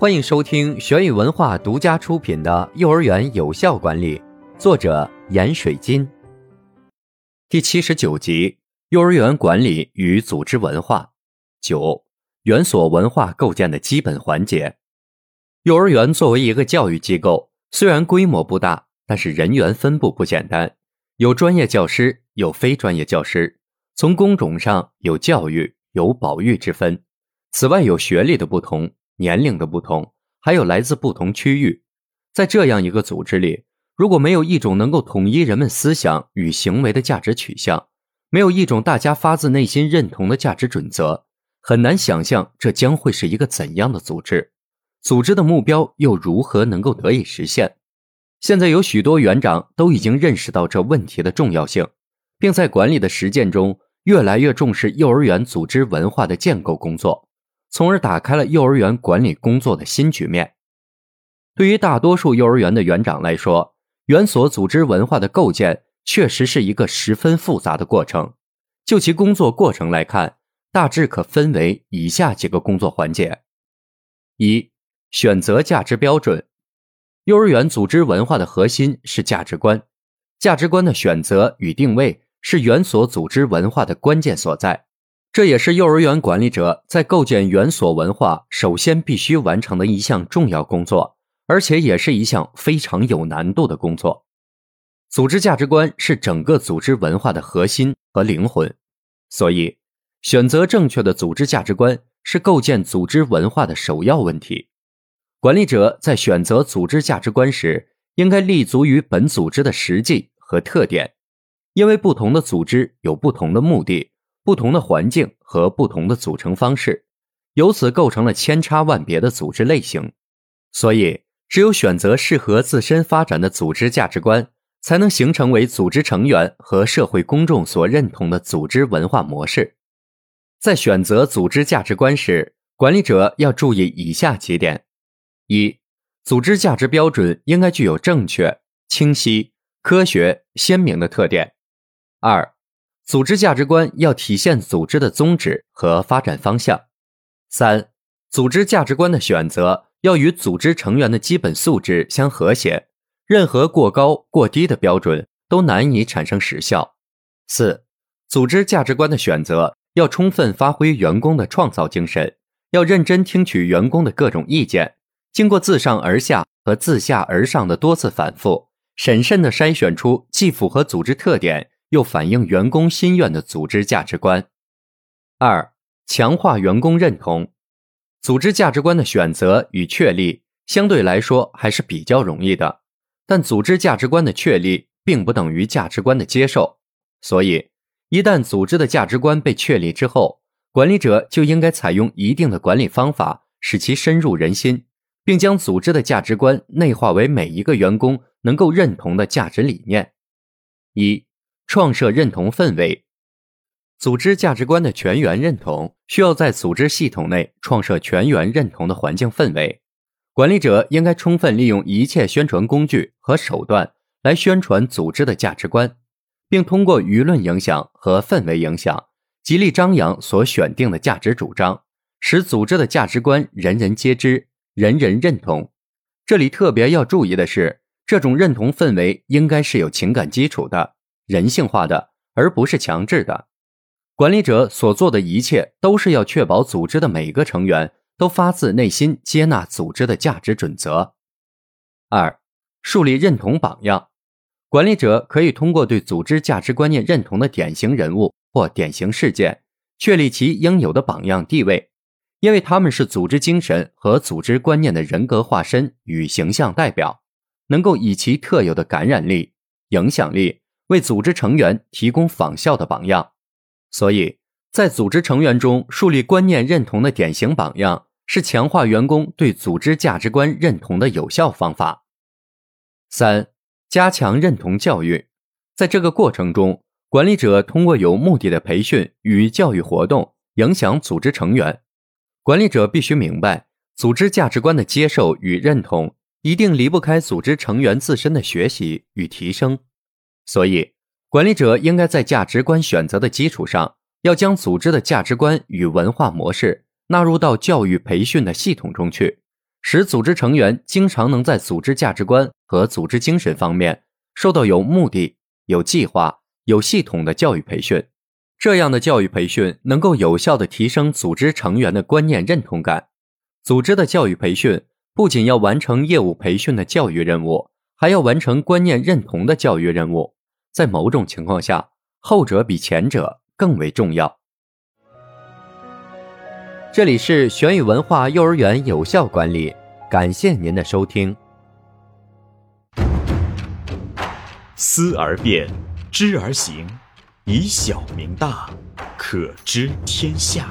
欢迎收听玄宇文化独家出品的《幼儿园有效管理》，作者闫水金。第七十九集：幼儿园管理与组织文化。九、园所文化构建的基本环节。幼儿园作为一个教育机构，虽然规模不大，但是人员分布不简单，有专业教师，有非专业教师。从工种上有教育、有保育之分。此外，有学历的不同。年龄的不同，还有来自不同区域，在这样一个组织里，如果没有一种能够统一人们思想与行为的价值取向，没有一种大家发自内心认同的价值准则，很难想象这将会是一个怎样的组织。组织的目标又如何能够得以实现？现在有许多园长都已经认识到这问题的重要性，并在管理的实践中越来越重视幼儿园组织文化的建构工作。从而打开了幼儿园管理工作的新局面。对于大多数幼儿园的园长来说，园所组织文化的构建确实是一个十分复杂的过程。就其工作过程来看，大致可分为以下几个工作环节：一、选择价值标准。幼儿园组织文化的核心是价值观，价值观的选择与定位是园所组织文化的关键所在。这也是幼儿园管理者在构建园所文化首先必须完成的一项重要工作，而且也是一项非常有难度的工作。组织价值观是整个组织文化的核心和灵魂，所以选择正确的组织价值观是构建组织文化的首要问题。管理者在选择组织价值观时，应该立足于本组织的实际和特点，因为不同的组织有不同的目的。不同的环境和不同的组成方式，由此构成了千差万别的组织类型。所以，只有选择适合自身发展的组织价值观，才能形成为组织成员和社会公众所认同的组织文化模式。在选择组织价值观时，管理者要注意以下几点：一、组织价值标准应该具有正确、清晰、科学、鲜明的特点；二、组织价值观要体现组织的宗旨和发展方向。三、组织价值观的选择要与组织成员的基本素质相和谐，任何过高过低的标准都难以产生实效。四、组织价值观的选择要充分发挥员工的创造精神，要认真听取员工的各种意见，经过自上而下和自下而上的多次反复，审慎地筛选出既符合组织特点。又反映员工心愿的组织价值观。二、强化员工认同。组织价值观的选择与确立相对来说还是比较容易的，但组织价值观的确立并不等于价值观的接受。所以，一旦组织的价值观被确立之后，管理者就应该采用一定的管理方法，使其深入人心，并将组织的价值观内化为每一个员工能够认同的价值理念。一。创设认同氛围，组织价值观的全员认同需要在组织系统内创设全员认同的环境氛围。管理者应该充分利用一切宣传工具和手段来宣传组织的价值观，并通过舆论影响和氛围影响，极力张扬所选定的价值主张，使组织的价值观人人皆知、人人认同。这里特别要注意的是，这种认同氛围应该是有情感基础的。人性化的，而不是强制的。管理者所做的一切，都是要确保组织的每个成员都发自内心接纳组织的价值准则。二、树立认同榜样。管理者可以通过对组织价值观念认同的典型人物或典型事件，确立其应有的榜样地位，因为他们是组织精神和组织观念的人格化身与形象代表，能够以其特有的感染力、影响力。为组织成员提供仿效的榜样，所以在组织成员中树立观念认同的典型榜样，是强化员工对组织价值观认同的有效方法。三、加强认同教育。在这个过程中，管理者通过有目的的培训与教育活动，影响组织成员。管理者必须明白，组织价值观的接受与认同，一定离不开组织成员自身的学习与提升。所以，管理者应该在价值观选择的基础上，要将组织的价值观与文化模式纳入到教育培训的系统中去，使组织成员经常能在组织价值观和组织精神方面受到有目的、有计划、有系统的教育培训。这样的教育培训能够有效地提升组织成员的观念认同感。组织的教育培训不仅要完成业务培训的教育任务，还要完成观念认同的教育任务。在某种情况下，后者比前者更为重要。这里是玄宇文化幼儿园有效管理，感谢您的收听。思而变，知而行。以小明大，可知天下。